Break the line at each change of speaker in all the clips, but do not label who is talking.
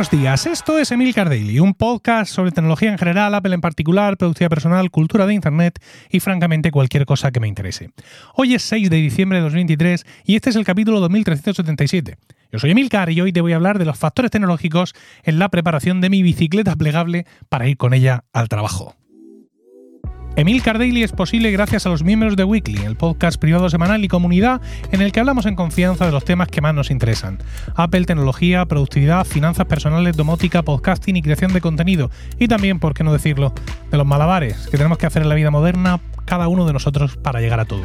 buenos días. Esto es Emilcar Daily, un podcast sobre tecnología en general, Apple en particular, productividad personal, cultura de Internet y francamente cualquier cosa que me interese. Hoy es 6 de diciembre de 2023 y este es el capítulo 2377. Yo soy Emilcar y hoy te voy a hablar de los factores tecnológicos en la preparación de mi bicicleta plegable para ir con ella al trabajo. Emil Daily es posible gracias a los miembros de Weekly, el podcast privado semanal y comunidad en el que hablamos en confianza de los temas que más nos interesan. Apple, tecnología, productividad, finanzas personales, domótica, podcasting y creación de contenido. Y también, por qué no decirlo, de los malabares que tenemos que hacer en la vida moderna cada uno de nosotros para llegar a todo.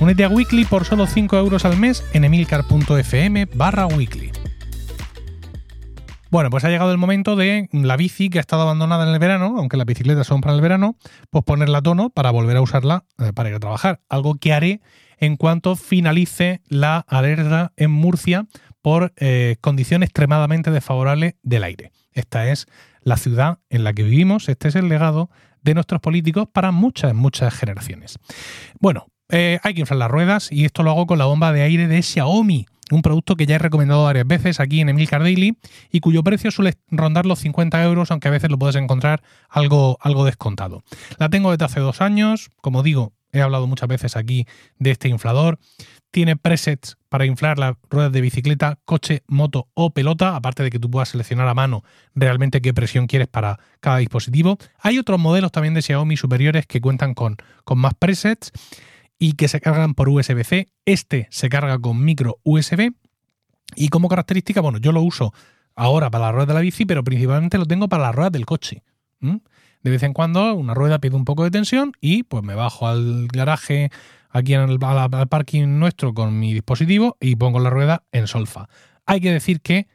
Únete a Weekly por solo 5 euros al mes en emilcar.fm barra weekly. Bueno, pues ha llegado el momento de la bici que ha estado abandonada en el verano, aunque las bicicletas son para el verano, pues ponerla a tono para volver a usarla eh, para ir a trabajar. Algo que haré en cuanto finalice la alerta en Murcia por eh, condición extremadamente desfavorable del aire. Esta es la ciudad en la que vivimos, este es el legado de nuestros políticos para muchas, muchas generaciones. Bueno, eh, hay que inflar las ruedas y esto lo hago con la bomba de aire de Xiaomi un producto que ya he recomendado varias veces aquí en Emilcar Daily y cuyo precio suele rondar los 50 euros, aunque a veces lo puedes encontrar algo, algo descontado. La tengo desde hace dos años, como digo, he hablado muchas veces aquí de este inflador. Tiene presets para inflar las ruedas de bicicleta, coche, moto o pelota, aparte de que tú puedas seleccionar a mano realmente qué presión quieres para cada dispositivo. Hay otros modelos también de Xiaomi superiores que cuentan con, con más presets y que se cargan por USB-C. Este se carga con micro USB. Y como característica, bueno, yo lo uso ahora para las ruedas de la bici, pero principalmente lo tengo para las ruedas del coche. De vez en cuando una rueda pide un poco de tensión y pues me bajo al garaje aquí en el, al parking nuestro con mi dispositivo y pongo la rueda en solfa. Hay que decir que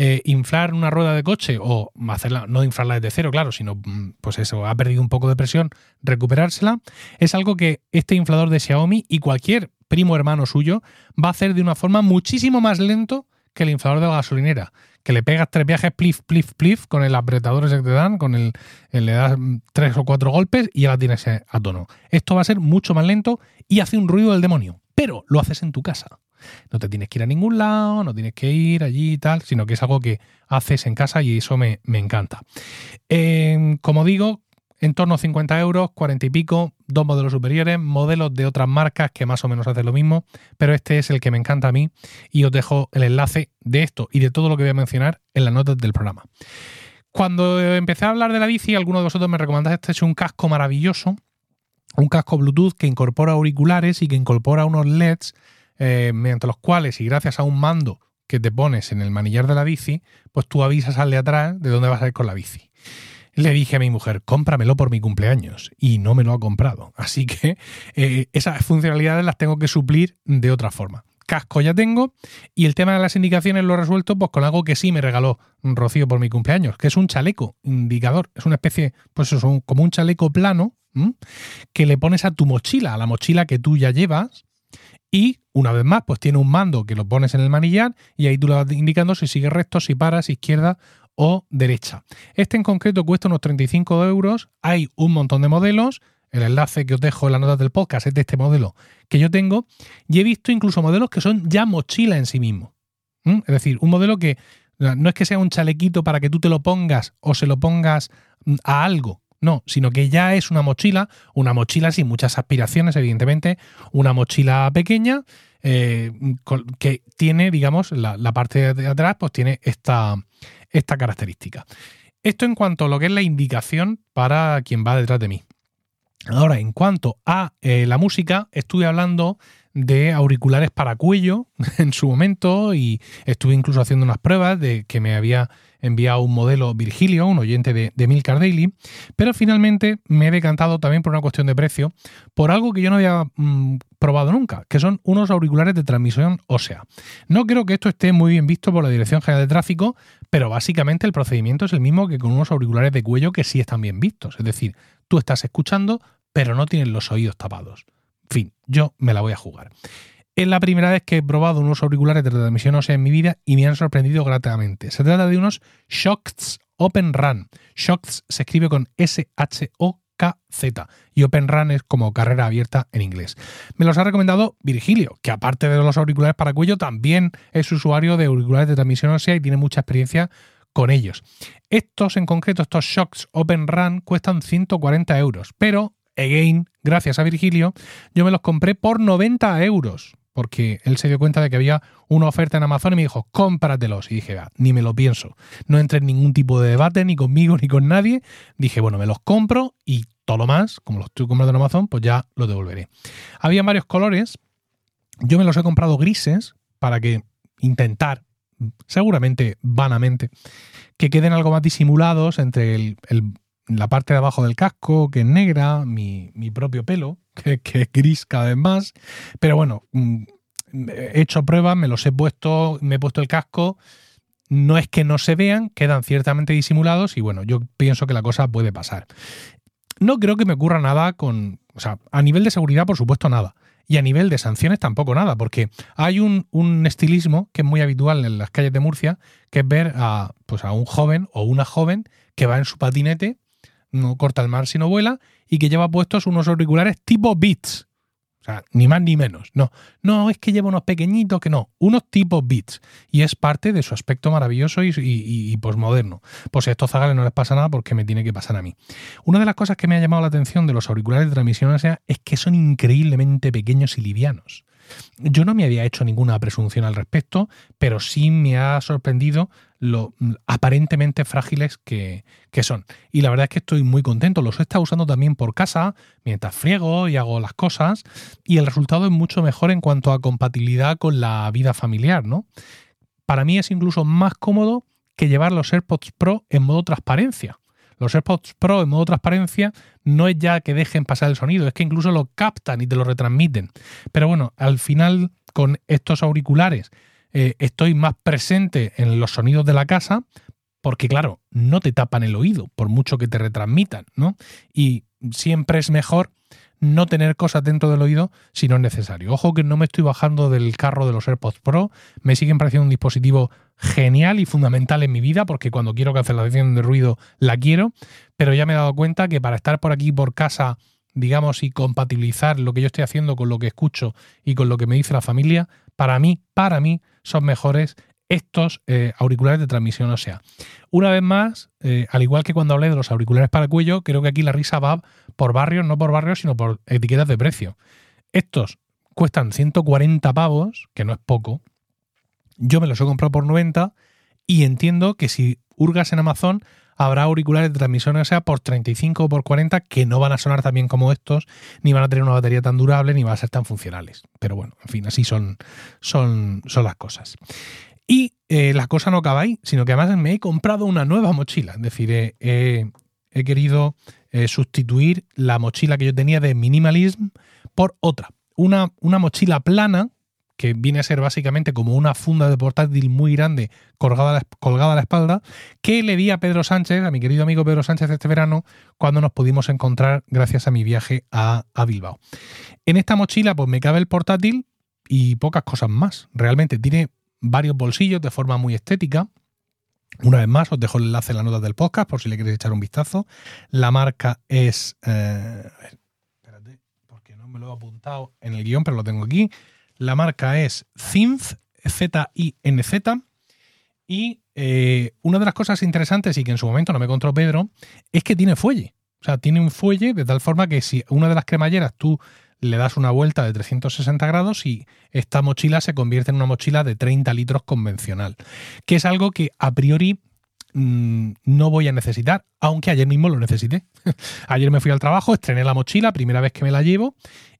eh, inflar una rueda de coche o hacerla, no inflarla desde cero, claro, sino mm, pues eso, ha perdido un poco de presión, recuperársela, es algo que este inflador de Xiaomi y cualquier primo hermano suyo va a hacer de una forma muchísimo más lento que el inflador de la gasolinera. Que le pegas tres viajes, plif, plif, plif, con el apretador ese que te dan, con el, le das tres o cuatro golpes y ya la tienes a tono. Esto va a ser mucho más lento y hace un ruido del demonio, pero lo haces en tu casa. No te tienes que ir a ningún lado, no tienes que ir allí y tal, sino que es algo que haces en casa y eso me, encanta. Em, como digo, en torno a 50 euros, 40 y pico, dos modelos superiores, modelos de otras marcas que más o menos hacen lo mismo, pero este es el que me encanta a mí y os dejo el enlace de esto y de todo lo que voy a mencionar en las notas del programa. Cuando empecé a hablar de la bici, alguno de vosotros me recomendaste este es un casco maravilloso, un casco Bluetooth que incorpora auriculares y que incorpora unos LEDs eh, mediante los cuales y gracias a un mando que te pones en el manillar de la bici, pues tú avisas al de atrás de dónde vas a ir con la bici. Le dije a mi mujer, cómpramelo por mi cumpleaños y no me lo ha comprado. Así que eh, esas funcionalidades las tengo que suplir de otra forma. Casco ya tengo y el tema de las indicaciones lo he resuelto pues con algo que sí me regaló Rocío por mi cumpleaños, que es un chaleco indicador. Es una especie, pues es como un chaleco plano que le pones a tu mochila, a la mochila que tú ya llevas y una vez más, pues tiene un mando que lo pones en el manillar y ahí tú le vas indicando si sigue recto, si paras, izquierda o derecha. Este en concreto cuesta unos 35 euros. Hay un montón de modelos. El enlace que os dejo en las notas del podcast es de este modelo que yo tengo. Y he visto incluso modelos que son ya mochila en sí mismo. Es decir, un modelo que no es que sea un chalequito para que tú te lo pongas o se lo pongas mm, a algo, no, sino que ya es una mochila, una mochila sin muchas aspiraciones, evidentemente, una mochila pequeña eh, que tiene, digamos, la, parte de atrás, pues tiene esta, esta característica. Esto en cuanto a lo que es la indicación para quien va detrás de mí. Ahora, en cuanto a eh, la música, estuve hablando de auriculares para cuello en su momento y estuve incluso haciendo unas pruebas de que me había enviado un modelo Virgilio, un oyente de, de Milcar Daily, pero finalmente me he decantado también por una cuestión de precio, por algo que yo no había mm, probado nunca, que son unos auriculares de transmisión ósea. No creo que esto esté muy bien visto por la Dirección General de Tráfico, pero básicamente el procedimiento es el mismo que con unos auriculares de cuello que sí están bien vistos, es decir, tú estás escuchando, pero no tienes los oídos tapados. En fin, yo me la voy a jugar. Es la primera vez que he probado unos auriculares de transmisión ósea en mi vida y me han sorprendido gratamente. Se trata de unos Shocks Open Run. Shocks se escribe con S-H-O-K-Z y Open Run es como carrera abierta en inglés. Me los ha recomendado Virgilio, que aparte de los auriculares para cuello, también es usuario de auriculares de transmisión ósea y tiene mucha experiencia con ellos. Estos en concreto, estos Shocks Open Run, cuestan 140 euros, pero, again, gracias a Virgilio, yo me los compré por 90 euros porque él se dio cuenta de que había una oferta en Amazon y me dijo, cómpratelos. Y dije, ni me lo pienso. No entré en ningún tipo de debate, ni conmigo, ni con nadie. Dije, bueno, me los compro y todo lo más, como los estoy comprando en Amazon, pues ya los devolveré. Había varios colores. Yo me los he comprado grises para que intentar, seguramente vanamente, que queden algo más disimulados entre la parte de abajo del casco, que es negra, mi, mi propio pelo, que, es gris cada vez más. Pero bueno, mm, he hecho pruebas, me los he puesto, me he puesto el casco. No es que no se vean, quedan ciertamente disimulados y bueno, yo pienso que la cosa puede pasar. No creo que me ocurra nada con, o sea, a nivel de seguridad por supuesto nada. Y a nivel de sanciones tampoco nada, porque hay un, un, estilismo que es muy habitual en las calles de Murcia, que es ver a, pues a un joven o una joven que va en su patinete no corta el mar si no vuela, y que lleva puestos unos auriculares tipo Beats. O sea, ni más ni menos. No, no es que lleva unos pequeñitos que no, unos tipo Beats. Y es parte de su aspecto maravilloso y, y, posmoderno. Pues a estos zagales no les pasa nada porque me tiene que pasar a mí. Una de las cosas que me ha llamado la atención de los auriculares de transmisión sea es que son increíblemente pequeños y livianos. Yo no me había hecho ninguna presunción al respecto, pero sí me ha sorprendido lo aparentemente frágiles que, son. Y la verdad es que estoy muy contento. Los he estado usando también por casa, mientras friego y hago las cosas, y el resultado es mucho mejor en cuanto a compatibilidad con la vida familiar, ¿no? Para mí es incluso más cómodo que llevar los AirPods Pro en modo transparencia. Los AirPods Pro en modo transparencia no es ya que dejen pasar el sonido, es que incluso lo captan y te lo retransmiten. Pero bueno, al final con estos auriculares eh, estoy más presente en los sonidos de la casa porque claro, no te tapan el oído por mucho que te retransmitan, ¿no? Y siempre es mejor no tener cosas dentro del oído si no es necesario. Ojo que no me estoy bajando del carro de los AirPods Pro, me siguen pareciendo un dispositivo genial y fundamental en mi vida porque cuando quiero cancelación de ruido la quiero, pero ya me he dado cuenta que para estar por aquí por casa, digamos, y compatibilizar lo que yo estoy haciendo con lo que escucho y con lo que me dice la familia, para mí, para mí son mejores estos eh, auriculares de transmisión o sea, Una vez más, eh, al igual que cuando hablé de los auriculares para cuello, creo que aquí la risa va por barrios, no por barrios, sino por etiquetas de precio. Estos cuestan 140 pavos, que no es poco. Yo me los he comprado por 90 y entiendo que si hurgas en Amazon habrá auriculares de transmisión o sea por 35 o por 40 que no van a sonar tan bien como estos, ni van a tener una batería tan durable, ni van a ser tan funcionales. Pero bueno, en fin, así son, son, son las cosas. Y eh, la cosa no acaba ahí, sino que además me he comprado una nueva mochila. Es decir, he querido eh, sustituir la mochila que yo tenía de minimalism por otra. Una, una mochila plana que viene a ser básicamente como una funda de portátil muy grande colgada, colgada a la espalda, que le di a Pedro Sánchez, a mi querido amigo Pedro Sánchez este verano, cuando nos pudimos encontrar gracias a mi viaje a, a Bilbao. En esta mochila pues me cabe el portátil y pocas cosas más. Realmente tiene varios bolsillos de forma muy estética. Una vez más, os dejo el enlace en las notas del podcast por si le queréis echar un vistazo. La marca es. Eh, espérate, porque no me lo he apuntado en el guion, pero lo tengo aquí. La marca es Zinz, Z-I-N-Z. Y eh, una de las cosas interesantes y que en su momento no me contó Pedro es que tiene fuelle. O sea, tiene un fuelle de tal forma que si una de las cremalleras tú le das una vuelta de 360 grados y esta mochila se convierte en una mochila de 30 litros convencional, que es algo que a priori mm, no voy a necesitar, aunque ayer mismo lo necesité. ayer me fui al trabajo, estrené la mochila, primera vez que me la llevo,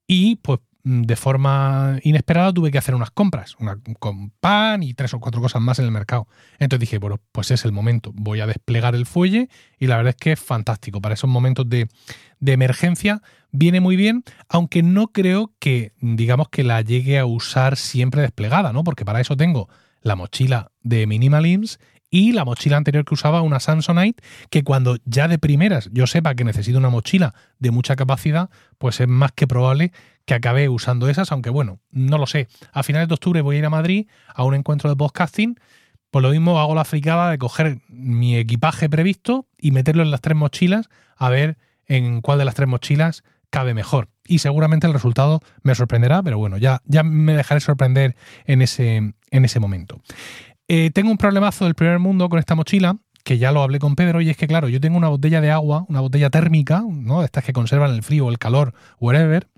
y pues de forma inesperada tuve que hacer unas compras, una, con pan y tres o cuatro cosas más en el mercado. Entonces dije, bueno, pues es el momento, voy a desplegar el fuelle y la verdad es que es fantástico. Para esos momentos de, de emergencia viene muy bien, aunque no creo que, digamos, que la llegue a usar siempre desplegada, ¿no? Porque para eso tengo la mochila de Minimalims y la mochila anterior que usaba, una Samsonite, que cuando ya de primeras yo sepa que necesito una mochila de mucha capacidad, pues es más que probable que acabe usando esas, aunque bueno, no lo sé. A finales de octubre voy a ir a Madrid a un encuentro de podcasting. Por lo mismo hago la fricada de coger mi equipaje previsto y meterlo en las tres mochilas a ver en cuál de las tres mochilas cabe mejor. Y seguramente el resultado me sorprenderá, pero bueno, ya, ya me dejaré sorprender en ese, en ese momento. Eh, tengo un problemazo del primer mundo con esta mochila, que ya lo hablé con Pedro, y es que, claro, yo tengo una botella de agua, una botella térmica, ¿no? Estas que conservan el frío, el calor, whatever,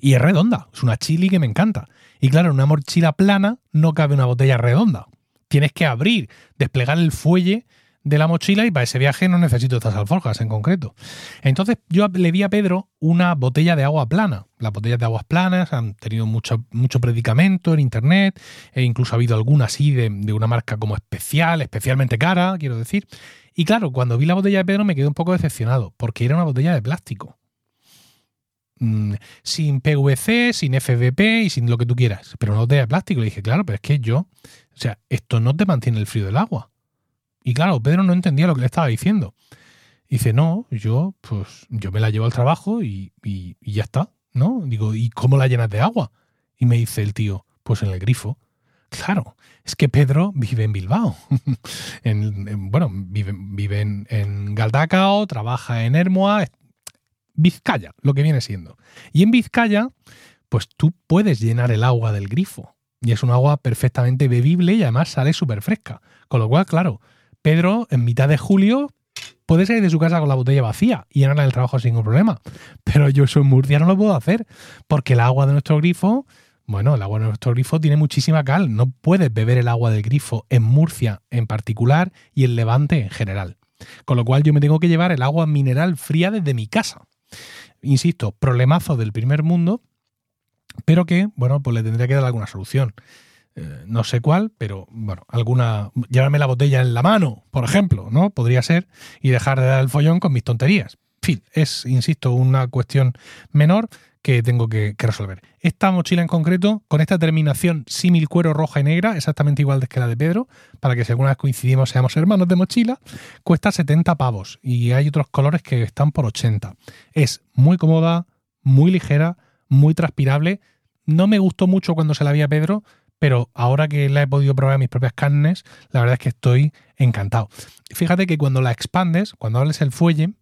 y es redonda, es una chili que me encanta. Y claro, en una mochila plana no cabe una botella redonda. Tienes que abrir, desplegar el fuelle de la mochila y para ese viaje no necesito estas alforjas en concreto. Entonces yo le di a Pedro una botella de agua plana. Las botellas de aguas planas han tenido mucho, mucho predicamento en internet e incluso ha habido alguna así de, de una marca como especial, especialmente cara, quiero decir. Y claro, cuando vi la botella de Pedro me quedé un poco decepcionado porque era una botella de plástico. Mm, sin PVC, sin FVP y sin lo que tú quieras, pero no de plástico. Le dije, claro, pero es que yo, o sea, esto no te mantiene el frío del agua. Y claro, Pedro no entendía lo que le estaba diciendo. dice, no, yo, pues, yo me la llevo al trabajo y, y, ya está, ¿no? Digo, ¿y cómo la llenas de agua? Y me dice el tío, pues en el grifo. Claro, es que Pedro vive en Bilbao. en, bueno, vive, vive en, en, Galdacao, trabaja en Hermoa, Vizcaya, lo que viene siendo. Y en Vizcaya, pues tú puedes llenar el agua del grifo. Y es un agua perfectamente bebible y además sale súper fresca. Con lo cual, claro, Pedro en mitad de julio puede salir de su casa con la botella vacía y llenarla del trabajo sin ningún problema. Pero yo soy Murcia no lo puedo hacer porque el agua de nuestro grifo, bueno, el agua de nuestro grifo tiene muchísima cal. No puedes beber el agua del grifo en Murcia en particular y en Levante en general. Con lo cual yo me tengo que llevar el agua mineral fría desde mi casa insisto, problemazo del primer mundo, pero que, bueno, pues le tendría que dar alguna solución. Eh, no sé cuál, pero bueno, alguna. Llevarme la botella en la mano, por ejemplo, ¿no? Podría ser, y dejar de dar el follón con mis tonterías. En fin, es, insisto, una cuestión menor que tengo que, resolver. Esta mochila en concreto, con esta terminación símil cuero roja y negra, exactamente igual que la de Pedro, para que si alguna vez coincidimos seamos hermanos de mochila, cuesta 70 pavos y hay otros colores que están por 80. Es muy cómoda, muy ligera, muy transpirable. No me gustó mucho cuando se la vi a Pedro, pero ahora que la he podido probar mis propias carnes, la verdad es que estoy encantado. Fíjate que cuando la expandes, cuando hables el fuelle,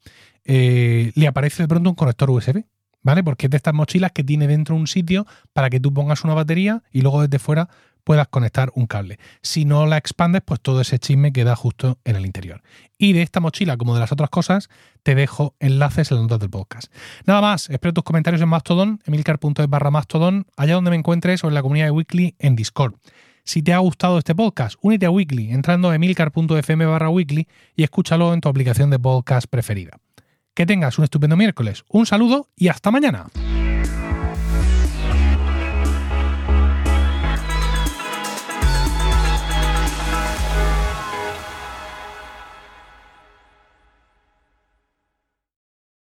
eh, le aparece de pronto un conector USB ¿vale? Porque es de estas mochilas que tiene dentro un sitio para que tú pongas una batería y luego desde fuera puedas conectar un cable. Si no la expandes, pues todo ese chisme queda justo en el interior. Y de esta mochila, como de las otras cosas, te dejo enlaces en las notas del podcast. Nada más, espero tus comentarios en Mastodon, emilcar.es barra Mastodon, allá donde me encuentres o en la comunidad de Weekly en Discord. Si te ha gustado este podcast, únete a Weekly entrando a emilcar.fm barra Weekly y escúchalo en tu aplicación de podcast preferida. Que tengas un estupendo miércoles. Un saludo y hasta mañana.